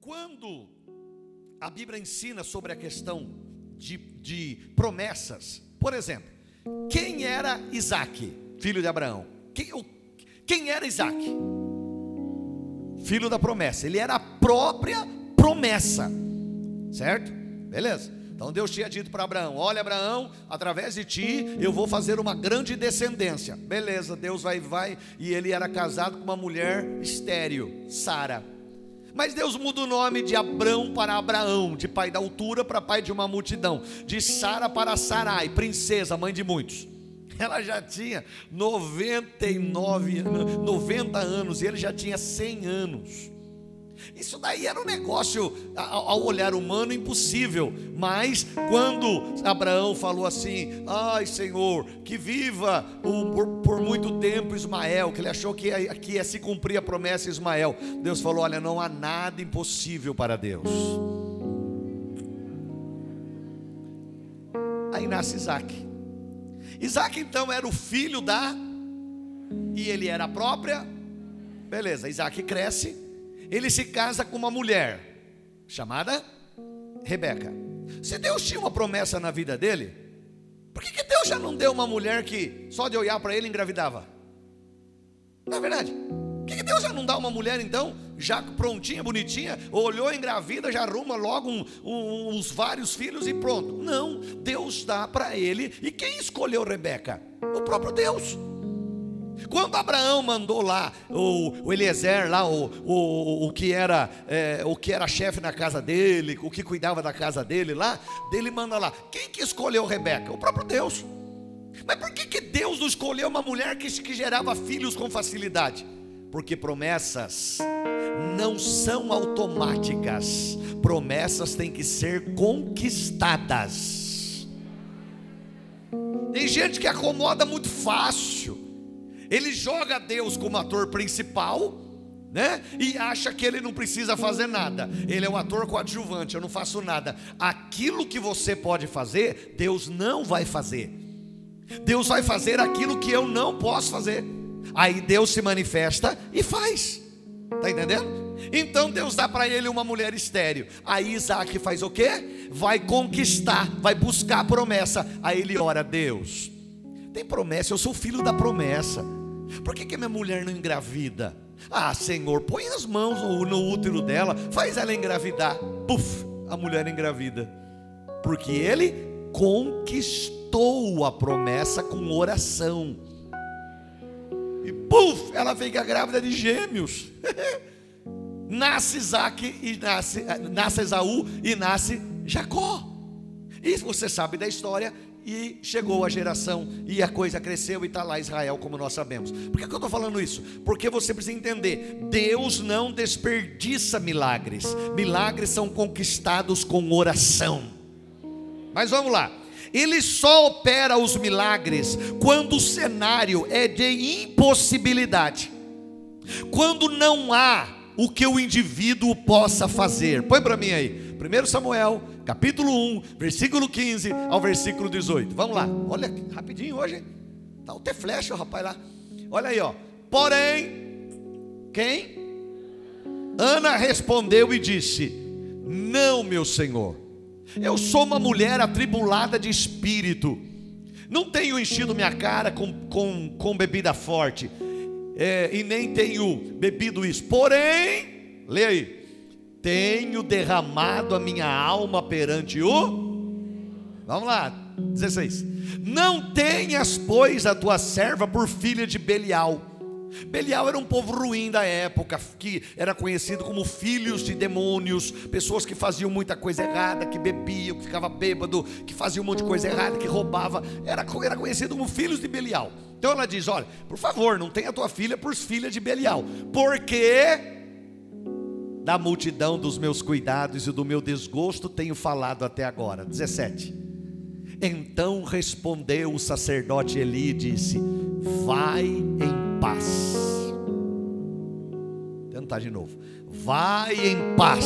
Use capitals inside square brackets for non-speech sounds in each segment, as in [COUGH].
Quando a Bíblia ensina sobre a questão de, de promessas, por exemplo, quem era Isaac, filho de Abraão? Quem, quem era Isaac? Filho da promessa, ele era a própria promessa, certo? Beleza. Então Deus tinha dito para Abraão: Olha, Abraão, através de ti eu vou fazer uma grande descendência. Beleza, Deus vai, vai. E ele era casado com uma mulher estéril, Sara. Mas Deus muda o nome de Abrão para Abraão, de pai da altura para pai de uma multidão, de Sara para Sarai, princesa, mãe de muitos. [LAUGHS] Ela já tinha 99 90 anos e ele já tinha 100 anos. Isso daí era um negócio, ao olhar humano, impossível. Mas quando Abraão falou assim: Ai Senhor, que viva por, muito tempo Ismael, que ele achou que ia, que ia se cumprir a promessa de Ismael. Deus falou: Olha, não há nada impossível para Deus. Aí nasce Isaac. Isaac então era o filho da, e ele era a própria. Beleza, Isaac cresce ele se casa com uma mulher chamada Rebeca. Se Deus tinha uma promessa na vida dele, por que, que Deus já não deu uma mulher que só de olhar para ele engravidava? Não é verdade? Por que, que Deus já não dá uma mulher então, já prontinha, bonitinha, olhou, engravida, já arruma logo um, um, uns vários filhos e pronto? Não, Deus dá para ele. E quem escolheu Rebeca? O próprio Deus. Quando Abraão mandou lá o, o Eliezer, lá, o, o, o que era é, o que era chefe na casa dele, o que cuidava da casa dele lá, dele manda lá. Quem que escolheu Rebeca? O próprio Deus. Mas por que, que Deus não escolheu uma mulher que, que gerava filhos com facilidade? Porque promessas não são automáticas, promessas têm que ser conquistadas. Tem gente que acomoda muito fácil. Ele joga Deus como ator principal, né? E acha que ele não precisa fazer nada. Ele é o ator coadjuvante, eu não faço nada. Aquilo que você pode fazer, Deus não vai fazer. Deus vai fazer aquilo que eu não posso fazer. Aí Deus se manifesta e faz. Tá entendendo? Então Deus dá para ele uma mulher estéreo. Aí Isaac faz o quê? Vai conquistar, vai buscar a promessa. Aí ele ora, Deus, tem promessa, eu sou filho da promessa. Por que, que minha mulher não engravida? Ah, Senhor, põe as mãos no, no útero dela, faz ela engravidar. Puf, a mulher engravida. Porque ele conquistou a promessa com oração. E puf, ela fica grávida de gêmeos. [LAUGHS] nasce Isaac e nasce, nasce Esaú e nasce Jacó. E você sabe da história e chegou a geração, e a coisa cresceu e está lá Israel, como nós sabemos. Por que, que eu estou falando isso? Porque você precisa entender: Deus não desperdiça milagres, milagres são conquistados com oração. Mas vamos lá. Ele só opera os milagres quando o cenário é de impossibilidade. Quando não há o que o indivíduo possa fazer. Põe para mim aí. 1 Samuel capítulo 1, versículo 15 ao versículo 18. Vamos lá, olha rapidinho hoje. Tá o flecha, rapaz lá. Olha aí, ó. Porém, quem? Ana respondeu e disse: Não, meu senhor. Eu sou uma mulher atribulada de espírito. Não tenho enchido minha cara com, com, com bebida forte. É, e nem tenho bebido isso. Porém, leia aí tenho derramado a minha alma perante o. Vamos lá, 16. Não tenhas, pois, a tua serva por filha de Belial. Belial era um povo ruim da época, que era conhecido como filhos de demônios, pessoas que faziam muita coisa errada, que bebiam, que ficava bêbado, que faziam um monte de coisa errada, que roubava, era, era conhecido como filhos de Belial. Então ela diz: Olha, por favor, não tenha tua filha por filha de Belial, porque da multidão dos meus cuidados e do meu desgosto tenho falado até agora. 17. Então respondeu o sacerdote Eli e disse: Vai em paz. Tentar de novo. Vai em paz.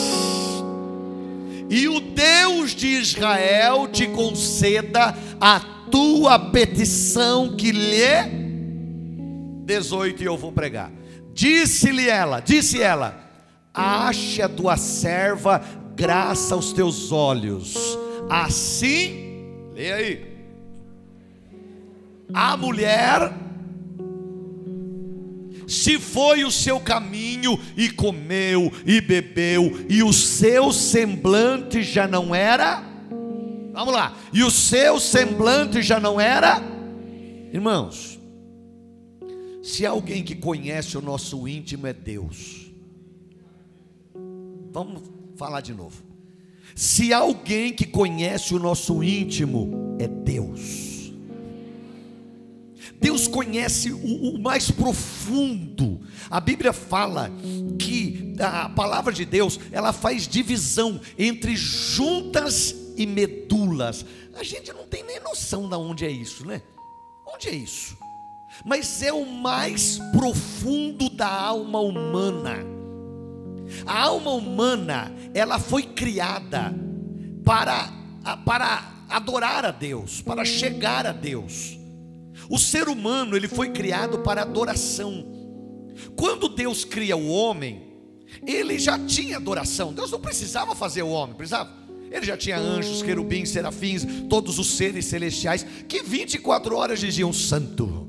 E o Deus de Israel te conceda a tua petição que lhe 18 e eu vou pregar. Disse-lhe ela, disse ela: ache a tua serva graça aos teus olhos. Assim, leia aí. A mulher se foi o seu caminho e comeu e bebeu, e o seu semblante já não era. Vamos lá, e o seu semblante já não era. Irmãos, se alguém que conhece o nosso íntimo é Deus, vamos falar de novo. Se alguém que conhece o nosso íntimo é Deus, Deus conhece o, o, mais profundo. A Bíblia fala que a palavra de Deus, ela faz divisão entre juntas e medulas. A gente não tem nem noção de onde é isso, né? Onde é isso? Mas é o mais profundo da alma humana. A alma humana, ela foi criada para, para adorar a Deus, para chegar a Deus. O ser humano, ele foi criado para adoração. Quando Deus cria o homem, ele já tinha adoração. Deus não precisava fazer o homem, precisava? Ele já tinha anjos, querubins, serafins, todos os seres celestiais que 24 horas diziam: Santo,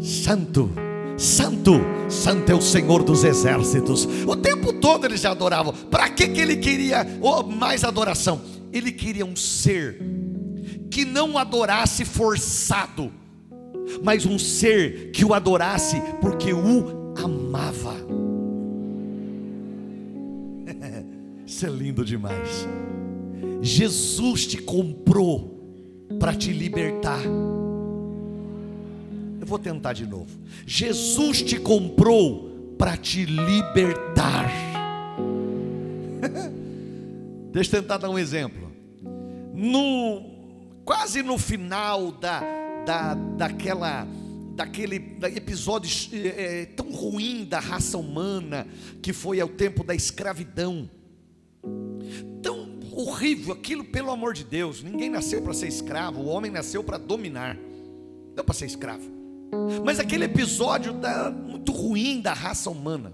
Santo, Santo, Santo é o Senhor dos exércitos. O tempo todo eles já adoravam. Para que, que ele queria mais adoração? Ele queria um ser que não adorasse forçado mas um ser que o adorasse porque o amava. [LAUGHS] Isso é lindo demais. Jesus te comprou para te libertar. Vou tentar de novo. Jesus te comprou para te libertar. [LAUGHS] Deixa eu tentar dar um exemplo. No quase no final da da, daquela daquele episódio é, tão ruim da raça humana que foi ao tempo da escravidão. Tão horrível aquilo, pelo amor de Deus. Ninguém nasceu para ser escravo, o homem nasceu para dominar, não para ser escravo. Mas aquele episódio da, muito ruim da raça humana.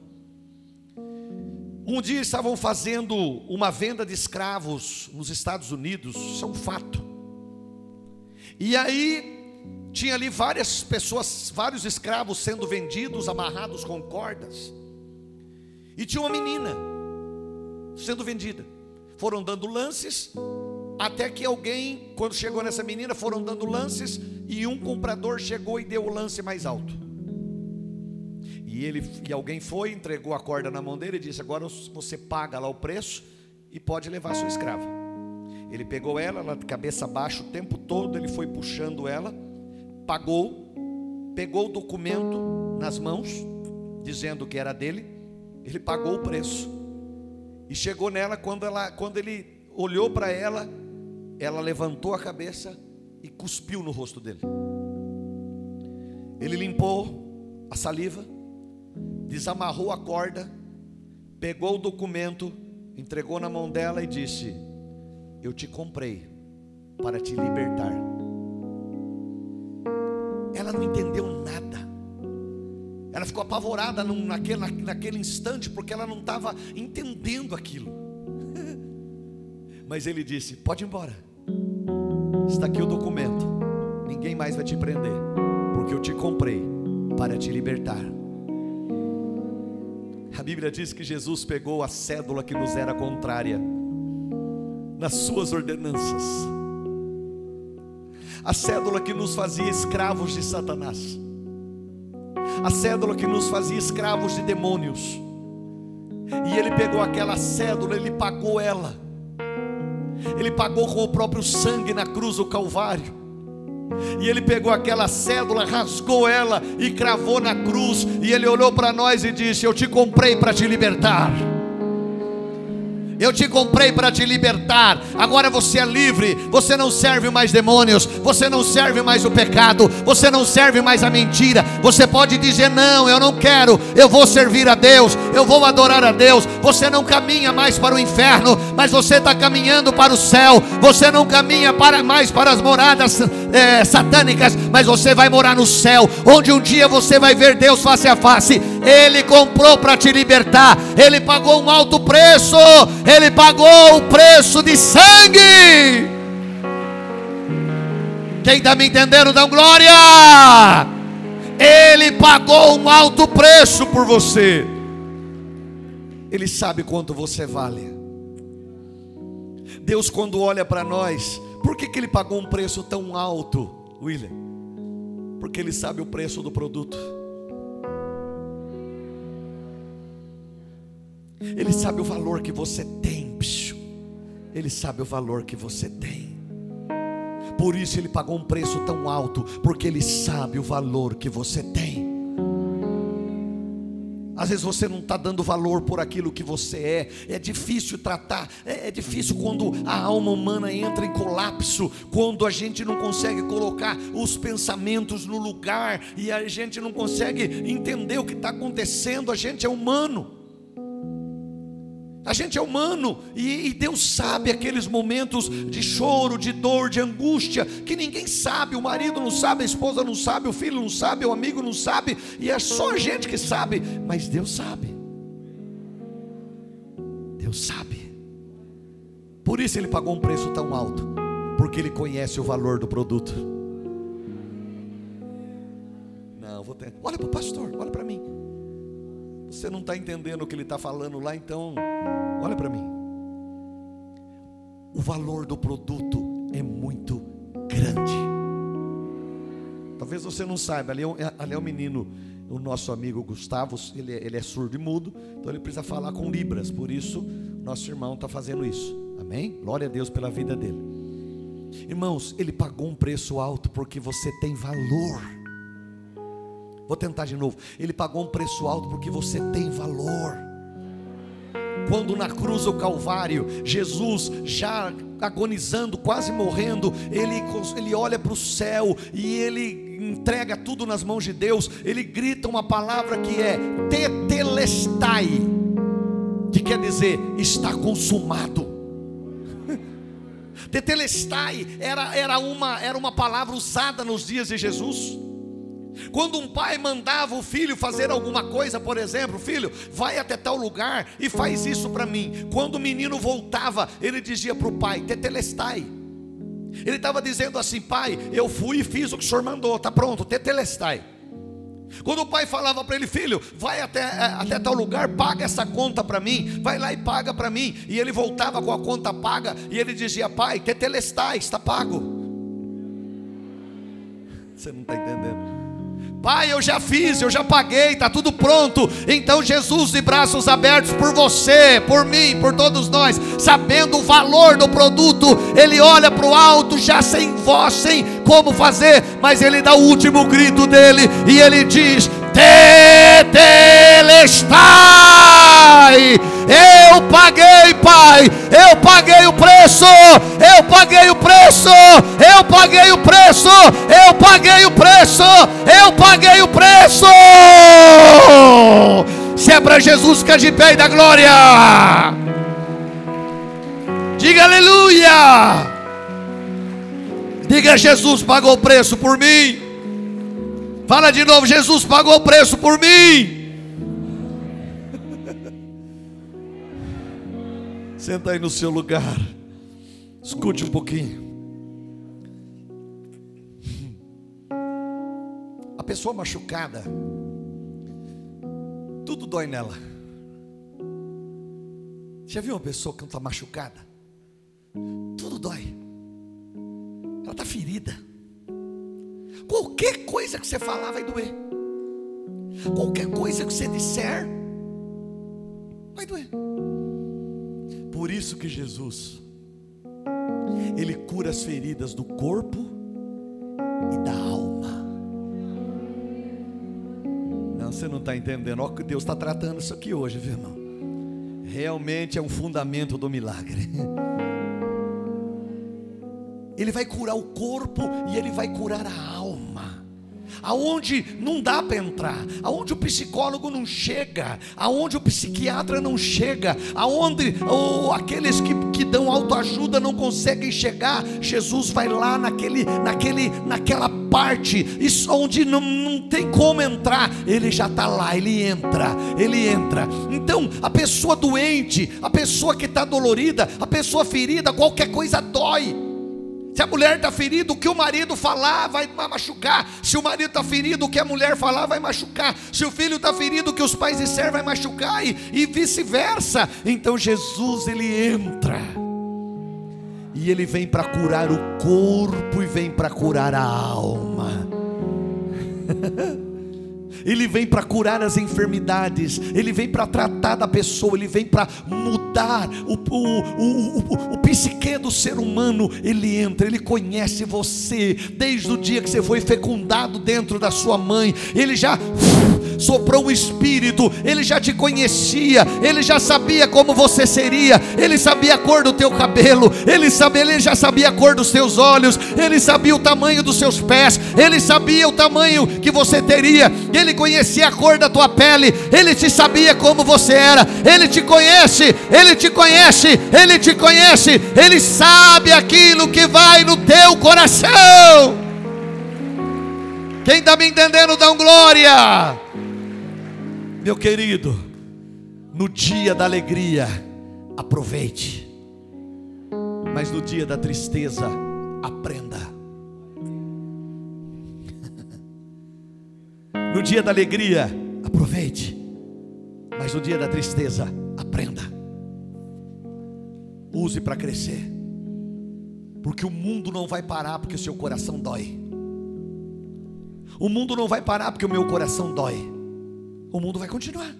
Um dia estavam fazendo uma venda de escravos nos Estados Unidos, isso é um fato. E aí tinha ali várias pessoas, vários escravos sendo vendidos, amarrados com cordas. E tinha uma menina sendo vendida. Foram dando lances, até que alguém, quando chegou nessa menina, foram dando lances, e um comprador chegou e deu o lance mais alto. E ele e alguém foi, entregou a corda na mão dele e disse: Agora você paga lá o preço e pode levar sua escrava. Ele pegou ela, ela de cabeça baixa o tempo todo, ele foi puxando ela pagou, pegou o documento nas mãos, dizendo que era dele, ele pagou o preço. E chegou nela quando ela, quando ele olhou para ela, ela levantou a cabeça e cuspiu no rosto dele. Ele limpou a saliva, desamarrou a corda, pegou o documento, entregou na mão dela e disse: Eu te comprei para te libertar ela não entendeu nada. Ela ficou apavorada naquele, naquele instante, porque ela não estava entendendo aquilo. [LAUGHS] Mas ele disse: Pode ir embora, está aqui o documento, ninguém mais vai te prender, porque eu te comprei para te libertar. A Bíblia diz que Jesus pegou a cédula que nos era contrária, nas suas ordenanças a cédula que nos fazia escravos de Satanás, a cédula que nos fazia escravos de demônios. E ele pegou aquela cédula, ele pagou ela. Ele pagou com o próprio sangue na cruz do Calvário. E ele pegou aquela cédula, rasgou ela e cravou na cruz. E ele olhou para nós e disse: Eu te comprei para te libertar. Eu te comprei para te libertar. Agora você é livre. Você não serve mais demônios. Você não serve mais o pecado. Você não serve mais a mentira. Você pode dizer: Não, eu não quero. Eu vou servir a Deus. Eu vou adorar a Deus. Você não caminha mais para o inferno, mas você está caminhando para o céu. Você não caminha para mais para as moradas é, satânicas, mas você vai morar no céu, onde um dia você vai ver Deus face a face Ele comprou para te libertar. Ele pagou um alto preço. Ele pagou o preço de sangue. Quem está me entendendo, dá glória. Ele pagou um alto preço por você. Ele sabe quanto você vale. Deus, quando olha para nós, por que, que Ele pagou um preço tão alto, William? Porque Ele sabe o preço do produto. Ele sabe o valor que você tem, bicho. Ele sabe o valor que você tem. Por isso ele pagou um preço tão alto, porque ele sabe o valor que você tem. Às vezes você não está dando valor por aquilo que você é. É difícil tratar, é, é, difícil quando a alma humana entra em colapso, quando a gente não consegue colocar os pensamentos no lugar e a gente não consegue entender o que está acontecendo. A gente é humano. A gente é humano e, e, Deus sabe aqueles momentos de choro, de dor, de angústia, que ninguém sabe, o marido não sabe, a esposa não sabe, o filho não sabe, o amigo não sabe, e é só a gente que sabe, mas Deus sabe. Deus sabe. Por isso ele pagou um preço tão alto, porque ele conhece o valor do produto. Não, vou ter. Olha para o pastor, olha para. Você não está entendendo o que ele está falando lá, então olha para mim. O valor do produto é muito grande. Talvez você não saiba, ali é, um, ali é um menino, o nosso amigo Gustavo, ele, é, ele é surdo e mudo, então ele precisa falar com Libras, por isso nosso irmão está fazendo isso. Amém? Glória a Deus pela vida dele. Irmãos, ele pagou um preço alto porque você tem valor. Vou tentar de novo. Ele pagou um preço alto porque você tem valor. Quando na cruz do Calvário, Jesus já agonizando, quase morrendo, ele, ele olha para o céu e ele entrega tudo nas mãos de Deus. Ele grita uma palavra que é tetelestai, que quer dizer está consumado. [LAUGHS] Tetelestai era, era, uma, era uma palavra usada nos dias de Jesus. Quando um pai mandava o filho fazer alguma coisa, por exemplo, filho, vai até tal lugar e faz isso para mim. Quando o menino voltava, ele dizia para o pai: Tetelestai. Ele estava dizendo assim: Pai, eu fui e fiz o que o senhor mandou, está pronto, Tetelestai. Quando o pai falava para ele, filho, vai até, é, até tal lugar, paga essa conta para mim, vai lá e paga para mim. E ele voltava com a conta paga e ele dizia, pai, tetelestai, está pago. Você não está entendendo. Pai, eu já fiz, eu já paguei, está tudo pronto. Então, Jesus de braços abertos por você, por mim, por todos nós, sabendo o valor do produto, Ele olha para o alto, já sem voz, sem como fazer, mas Ele dá o último grito dele e Ele diz: Tetelestai. Eu paguei, Pai. Eu paguei o preço. Eu paguei o preço. Eu paguei o preço. Eu paguei o preço. Eu paguei o preço. Se é para Jesus, fica de pé e dá glória. Diga aleluia. Diga Jesus pagou o preço por mim. Fala de novo, Jesus pagou o preço por mim. [LAUGHS] Senta aí no seu lugar. Escute um pouquinho. A pessoa machucada, tudo dói nela. Já viu uma pessoa que não está machucada? Tudo dói. Ela está ferida. Qualquer coisa que você falar vai doer. Qualquer coisa que você disser vai doer. Por isso que Jesus ele cura as feridas do corpo e da alma. Não, você não está entendendo. Olha que Deus está tratando isso aqui hoje, viu, irmão? Realmente é um fundamento do milagre. [LAUGHS] Ele vai curar o corpo e ele vai curar a alma. Aonde não dá para entrar, aonde o psicólogo não chega, aonde o psiquiatra não chega, aonde oh, aqueles que, que dão autoajuda não conseguem chegar, Jesus vai lá naquele, naquele, naquela parte, isso onde não, não tem como entrar, ele já está lá, ele entra, ele entra. Então, a pessoa doente, a pessoa que está dolorida, a pessoa ferida, qualquer coisa dói. Se a mulher está ferida, o que o marido falar vai machucar. Se o marido está ferido, o que a mulher falar vai machucar. Se o filho está ferido, o que os pais disser vai machucar. E, e vice-versa. Então Jesus, ele entra. E ele vem para curar o corpo e vem para curar a alma. Ele vem para curar as enfermidades, Ele vem para tratar da pessoa, Ele vem para mudar o, o, o, o, psique do ser humano. Ele entra, Ele conhece você desde o dia que você foi fecundado dentro da sua mãe. Ele já soprou o Espírito, Ele já te conhecia, Ele já sabia como você seria, Ele sabia a cor do teu cabelo, Ele, sabia, ele já sabia a cor dos teus olhos, Ele sabia o tamanho dos seus pés, Ele sabia o tamanho que você teria, Ele conhecia a cor da tua pele, Ele te sabia como você era, Ele te conhece, Ele te conhece, Ele te conhece, Ele sabe aquilo que vai no teu coração. Quem está me entendendo, dá um glória. Meu querido, no dia da alegria, aproveite, mas no dia da tristeza, aprenda. [LAUGHS] No dia da alegria, aproveite, mas no dia da tristeza, aprenda. Use para crescer, porque o mundo não vai parar porque o seu coração dói. O mundo não vai parar porque o meu coração dói o mundo vai continuar.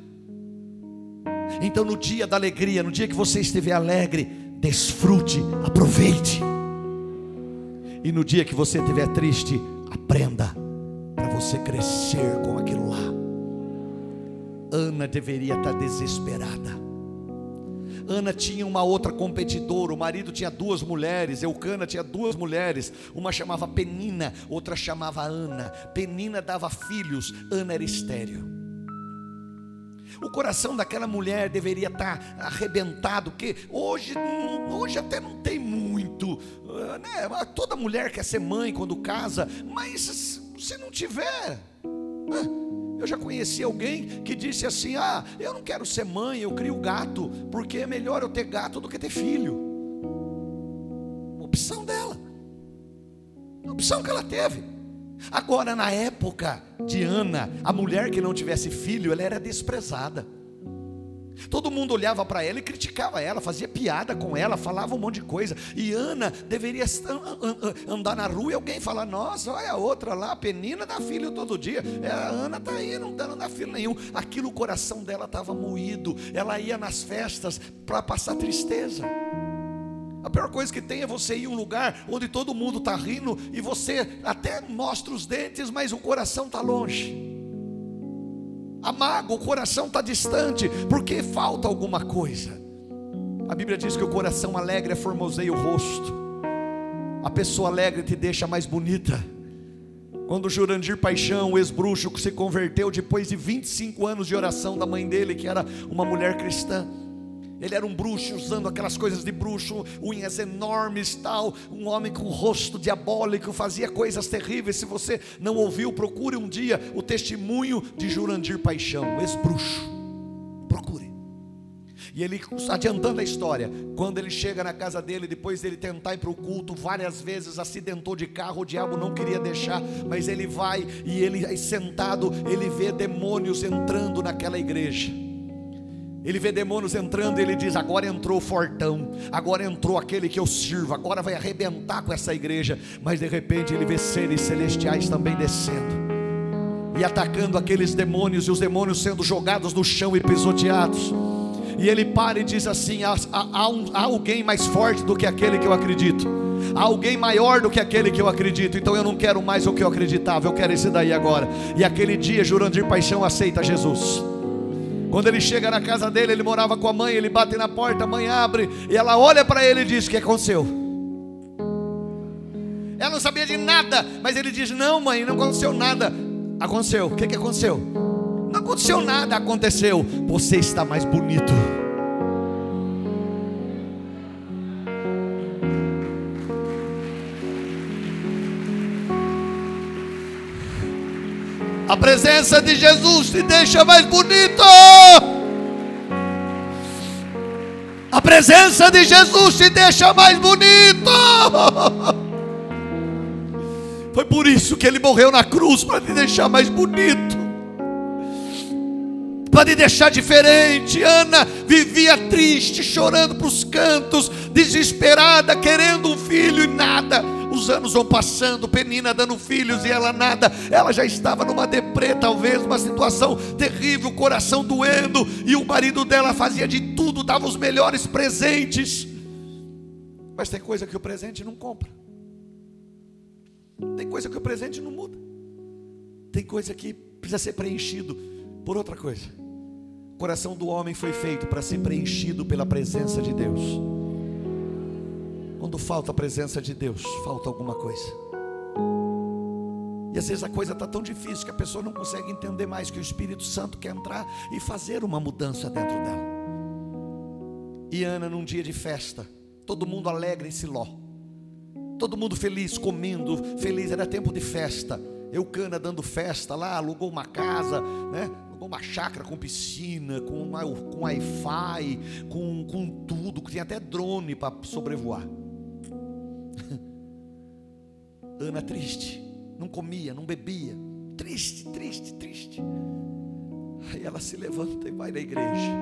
Então, no dia da alegria, no dia que você estiver alegre, desfrute, aproveite. E no dia que você estiver triste, aprenda para você crescer com aquilo lá. Ana deveria estar desesperada. Ana tinha uma outra competidora, o marido tinha duas mulheres, Eucana tinha duas mulheres, uma chamava Penina, outra chamava Ana. Penina dava filhos, Ana era estéreo. O coração daquela mulher deveria estar arrebentado, porque hoje, hoje até não tem muito, ah, né? Toda mulher quer ser mãe quando casa, mas se não tiver, ah, eu já conheci alguém que disse assim: Ah, eu não quero ser mãe, eu crio gato, porque é melhor eu ter gato do que ter filho. Opção dela, opção que ela teve. Agora, na época de Ana, a mulher que não tivesse filho, ela era desprezada. Todo mundo olhava para ela e criticava ela, fazia piada com ela, falava um monte de coisa. E Ana deveria andar na rua e alguém falar: Nossa, olha a outra lá, a Penina dá filho todo dia. É, a Ana está aí, não dá, não dá filho nenhum. Aquilo, o coração dela estava moído. Ela ia nas festas para passar tristeza. A pior coisa que tem é você ir em um lugar onde todo mundo está rindo e você até mostra os dentes, mas o coração está longe. A o coração está distante, porque falta alguma coisa. A Bíblia diz que o coração alegre é formoseia o rosto. A pessoa alegre te deixa mais bonita. Quando Jurandir Paixão, o ex-bruxo, se converteu depois de 25 anos de oração da mãe dele, que era uma mulher cristã, ele era um bruxo, usando aquelas coisas de bruxo, unhas enormes, tal, um homem com rosto diabólico, fazia coisas terríveis. Se você não ouviu, procure um dia o testemunho de Jurandir Paixão, ex-bruxo. Procure. E ele, adiantando a história, quando ele chega na casa dele, depois dele tentar ir para o culto, várias vezes acidentou de carro, o diabo não queria deixar, mas ele vai e ele sentado, ele vê demônios entrando naquela igreja. Ele vê demônios entrando e ele diz: Agora entrou o fortão, agora entrou aquele que eu sirvo, agora vai arrebentar com essa igreja. Mas de repente ele vê seres celestiais também descendo e atacando aqueles demônios, e os demônios sendo jogados no chão e pisoteados. E ele para e diz assim: há, há, um, há alguém mais forte do que aquele que eu acredito, há alguém maior do que aquele que eu acredito. Então eu não quero mais o que eu acreditava, eu quero esse daí agora. E aquele dia, Jurandir Paixão aceita Jesus. Quando ele chega na casa dele, ele morava com a mãe, ele bate na porta, a mãe abre, e ela olha para ele e diz: O que aconteceu? Ela não sabia de nada, mas ele diz: Não, mãe, não aconteceu nada. Aconteceu. O que, que aconteceu? Não aconteceu nada, aconteceu. Você está mais bonito. Presença de Jesus te deixa mais bonito. A presença de Jesus te deixa mais bonito. Foi por isso que ele morreu na cruz para te deixar mais bonito. Para te deixar diferente. Ana vivia triste, chorando para os cantos, desesperada, querendo um filho e nada. Os anos vão passando, Penina dando filhos e ela nada. Ela já estava numa deprê, talvez, uma situação terrível, coração doendo. E o marido dela fazia de tudo, dava os melhores presentes. Mas tem coisa que o presente não compra. Tem coisa que o presente não muda. Tem coisa que precisa ser preenchido por outra coisa. O coração do homem foi feito para ser preenchido pela presença de Deus. Quando falta a presença de Deus, falta alguma coisa. E às vezes a coisa está tão difícil que a pessoa não consegue entender mais que o Espírito Santo quer entrar e fazer uma mudança dentro dela. E Ana, num dia de festa, todo mundo alegre em Siló todo mundo feliz, comendo, feliz, era tempo de festa. Eucana dando festa lá, alugou uma casa, né? Alugou uma chácara com piscina, com, com Wi-Fi, com, com tudo, tinha até drone para sobrevoar. [LAUGHS] Ana triste, não comia, não bebia, triste, triste, triste. Aí ela se levanta e vai na igreja.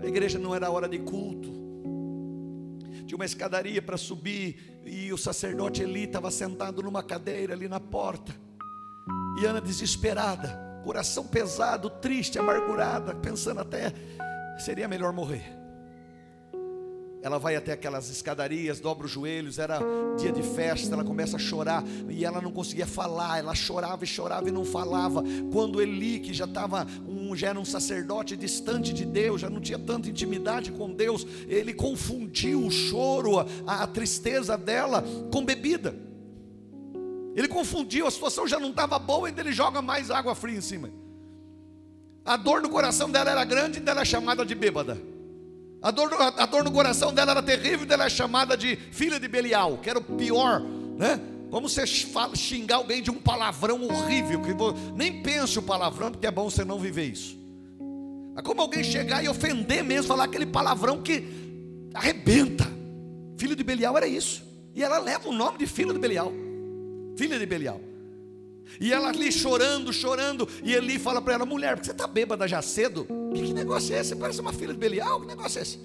A igreja não era hora de culto tinha uma escadaria para subir, e o sacerdote Eli estava sentado numa cadeira ali na porta. E Ana desesperada, coração pesado, triste, amargurada, pensando até seria melhor morrer. Ela vai até aquelas escadarias, dobra os joelhos, era dia de festa, ela começa a chorar e ela não conseguia falar, ela chorava e chorava e não falava. Quando Eli, que já estava um, já era um sacerdote distante de Deus, já não tinha tanta intimidade com Deus, ele confundiu o choro, a, a tristeza dela com bebida. Ele confundiu, a situação já não estava boa, ainda ele joga mais água fria em cima. A dor no coração dela era grande, ainda ela é chamada de bêbada. A dor, a, dor no coração dela era terrível, ela é chamada de filha de Belial, que era o pior, né? Como você fala, xingar alguém de um palavrão horrível, que nem pense o palavrão, porque é bom você não viver isso. Mas como alguém chegar e ofender mesmo, falar aquele palavrão que arrebenta. Filho de Belial era isso. E ela leva o nome de filho de Belial. Filha de Belial. E ela ali chorando, chorando. E Eli fala para ela: mulher, porque você está bêbada já cedo? Que, que negócio é esse? Você parece uma filha de Belial? Que negócio é esse?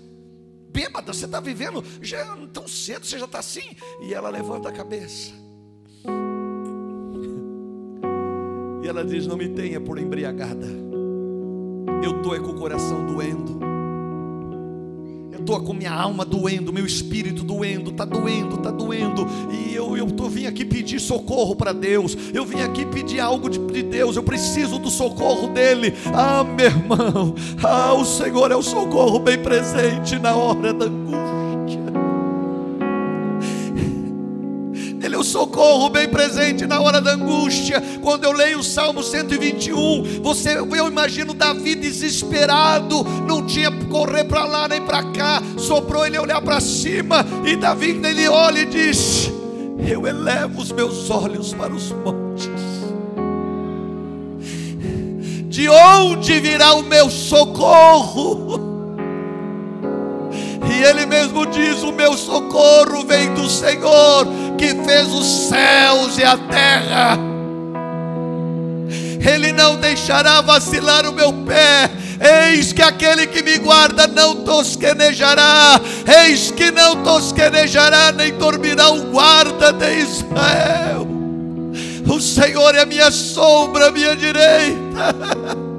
Bêbada, você está vivendo já tão cedo, você já está assim. E ela levanta a cabeça. E ela diz: Não me tenha por embriagada. Eu estou com o coração doendo estou com minha alma doendo, meu espírito doendo, está doendo, está doendo, eu, eu vim aqui pedir socorro para Deus, eu vim aqui pedir algo de, de Deus, eu preciso do socorro dEle. Ah, meu irmão, ah, o Senhor é o socorro bem presente na hora da angústia. Ele é o socorro bem presente na hora da angústia. Quando eu leio o Salmo 121, você, eu imagino Davi desesperado, não tinha correr para lá nem para cá, sobrou ele olhar para cima, e Davi ele olha e diz: Eu elevo os meus olhos para os montes. De onde virá o meu socorro? E ele mesmo diz: O meu socorro vem do Senhor, que fez os céus e a terra. Ele não deixará vacilar o meu pé. Eis que aquele que me guarda não tosquenejará. Eis que não tosquenejará, nem dormirá o guarda de Israel. O Senhor é minha sombra, minha direita. [LAUGHS]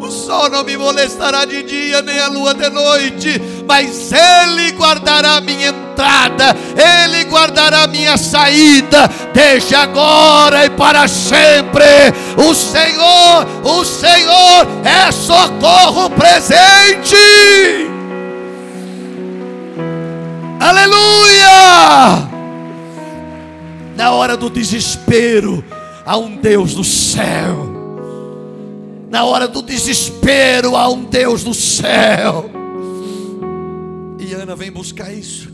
O sol não me molestará de dia, nem a lua de noite, mas Ele guardará minha entrada, Ele guardará minha saída, desde agora e para sempre. O Senhor, o Senhor é socorro presente. Aleluia! Na hora do desespero, há um Deus do céu. Na hora do desespero, há um Deus do céu. E Ana vem buscar isso.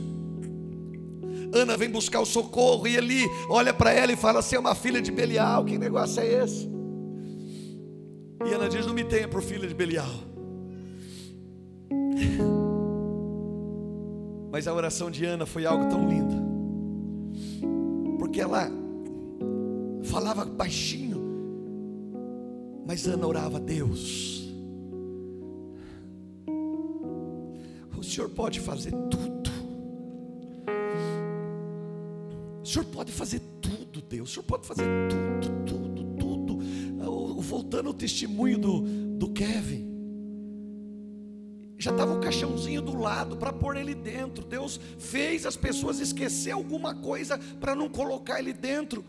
Ana vem buscar o socorro. E ele olha para ela e fala: Você é uma filha de Belial, que negócio é esse? E Ana diz: Não me tenha por filha de Belial. [LAUGHS] Mas a oração de Ana foi algo tão lindo, porque ela falava baixinho, mas Ana orava a Deus. Senhor pode fazer tudo. O Senhor pode fazer tudo, Deus. O Senhor pode fazer tudo, tudo, tudo. Voltando ao testemunho do, do Kevin. Já estava o caixãozinho do lado para pôr ele dentro. Deus fez as pessoas esquecer alguma coisa para não colocar ele dentro.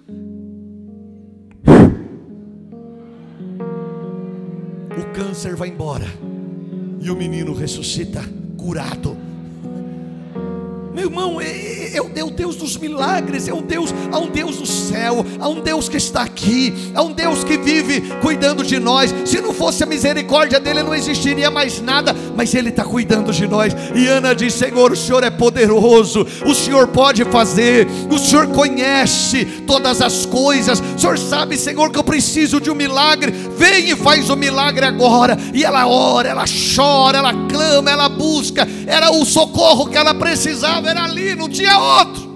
O câncer vai embora e o menino ressuscita curado. Meu irmão, é, é, o Deus dos milagres, é um Deus, há um Deus do céu, há um Deus que está aqui, há um Deus que vive cuidando de nós. Se não fosse a misericórdia dele, não existiria mais nada, mas ele está cuidando de nós. E Ana diz: Senhor, o Senhor é poderoso, o Senhor pode fazer, o Senhor conhece todas as coisas, o Senhor sabe, Senhor, que eu preciso de um milagre. Vem e faz o milagre agora. E ela ora, ela chora, ela clama, ela busca, era o socorro que ela precisava era ali, não tinha outro.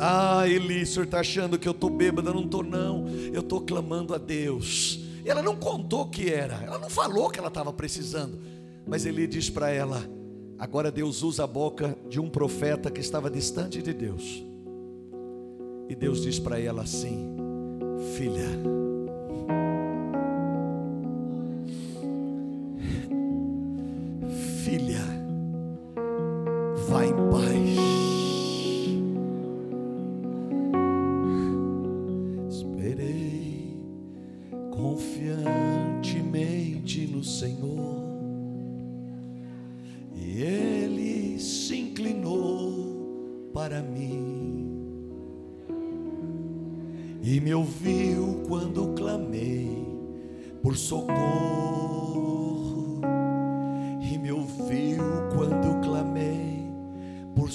Ah, Eli, o senhor está achando que eu estou bêbada? Eu não estou, não. Eu estou clamando a Deus. E ela não contou o que era, ela não falou que ela estava precisando. Mas Eli diz para ela: agora Deus usa a boca de um profeta que estava distante de Deus. E Deus diz para ela assim: Filha, vá em paz. Esperei confiantemente no Senhor, e Ele se inclinou para mim e me ouviu quando clamei por socorro.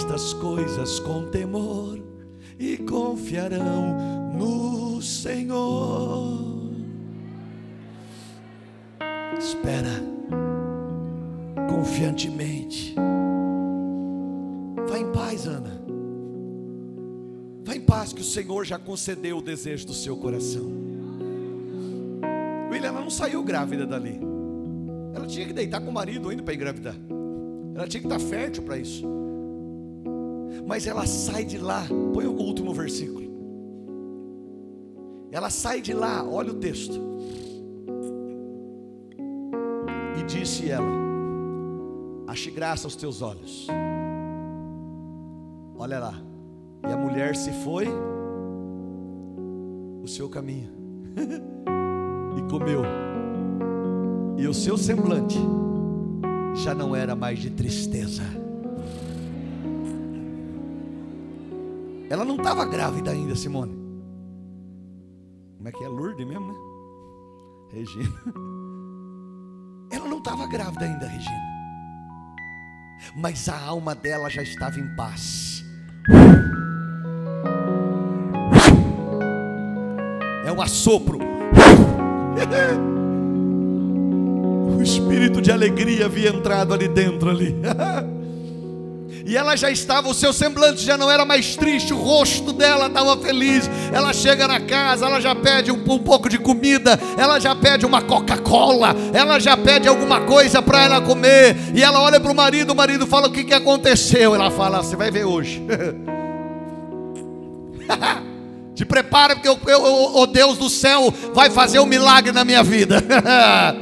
estas coisas com temor e confiarão no Senhor. Espera confiantemente. Vá em paz, Ana. Vá em paz, que o Senhor já concedeu o desejo do seu coração. William, ela não saiu grávida dali. Ela tinha que deitar com o marido ainda para engravidar. Ela tinha que estar fértil para isso. Mas ela sai de lá. Põe o último versículo. Ela sai de lá, olha o texto. E disse ela: ache graça aos teus olhos. Olha lá. E a mulher se foi o seu caminho [LAUGHS] e comeu. E o seu semblante já não era mais de tristeza. Ela não estava grávida ainda, Simone. Como é que é Lourdes mesmo, né? Regina. Ela não estava grávida ainda, Regina mas a alma dela já estava em paz. É um assopro. [LAUGHS] O espírito de alegria havia entrado ali dentro ali. [LAUGHS] E ela já estava, o seu semblante já não era mais triste, o rosto dela estava feliz. Ela chega na casa, ela já pede um, um pouco de comida, ela já pede uma Coca-Cola, ela já pede alguma coisa para ela comer. E ela olha para o marido, o marido fala: O que, que aconteceu? Ela fala: Você vai ver hoje. [LAUGHS] Te prepara, porque o Deus do céu vai fazer um milagre na minha vida. [LAUGHS]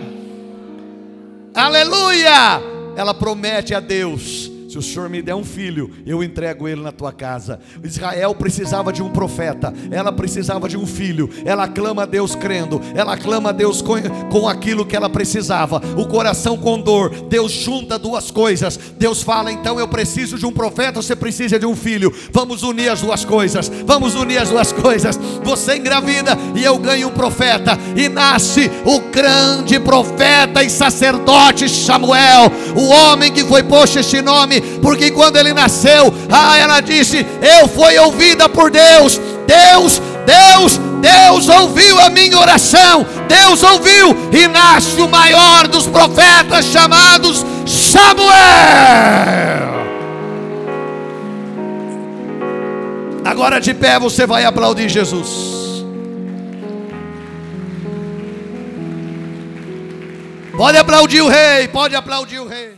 Aleluia! Ela promete a Deus se o Senhor me der um filho, eu entrego ele na tua casa. Israel precisava de um profeta, ela precisava de um filho. Ela clama a Deus crendo, ela clama a Deus com, com aquilo que ela precisava. O coração com dor, Deus junta duas coisas. Deus fala: então eu preciso de um profeta, você precisa de um filho. Vamos unir as duas coisas, vamos unir as duas coisas. Você engravida e eu ganho um profeta, e nasce o grande profeta e sacerdote Samuel, o homem que foi posto este nome porque quando ele nasceu, ah, ela disse: Eu fui ouvida por Deus. Deus, Deus, Deus ouviu a minha oração. Deus ouviu e nasce o maior dos profetas chamados Samuel. Agora de pé você vai aplaudir Jesus. Pode aplaudir o rei, pode aplaudir o rei.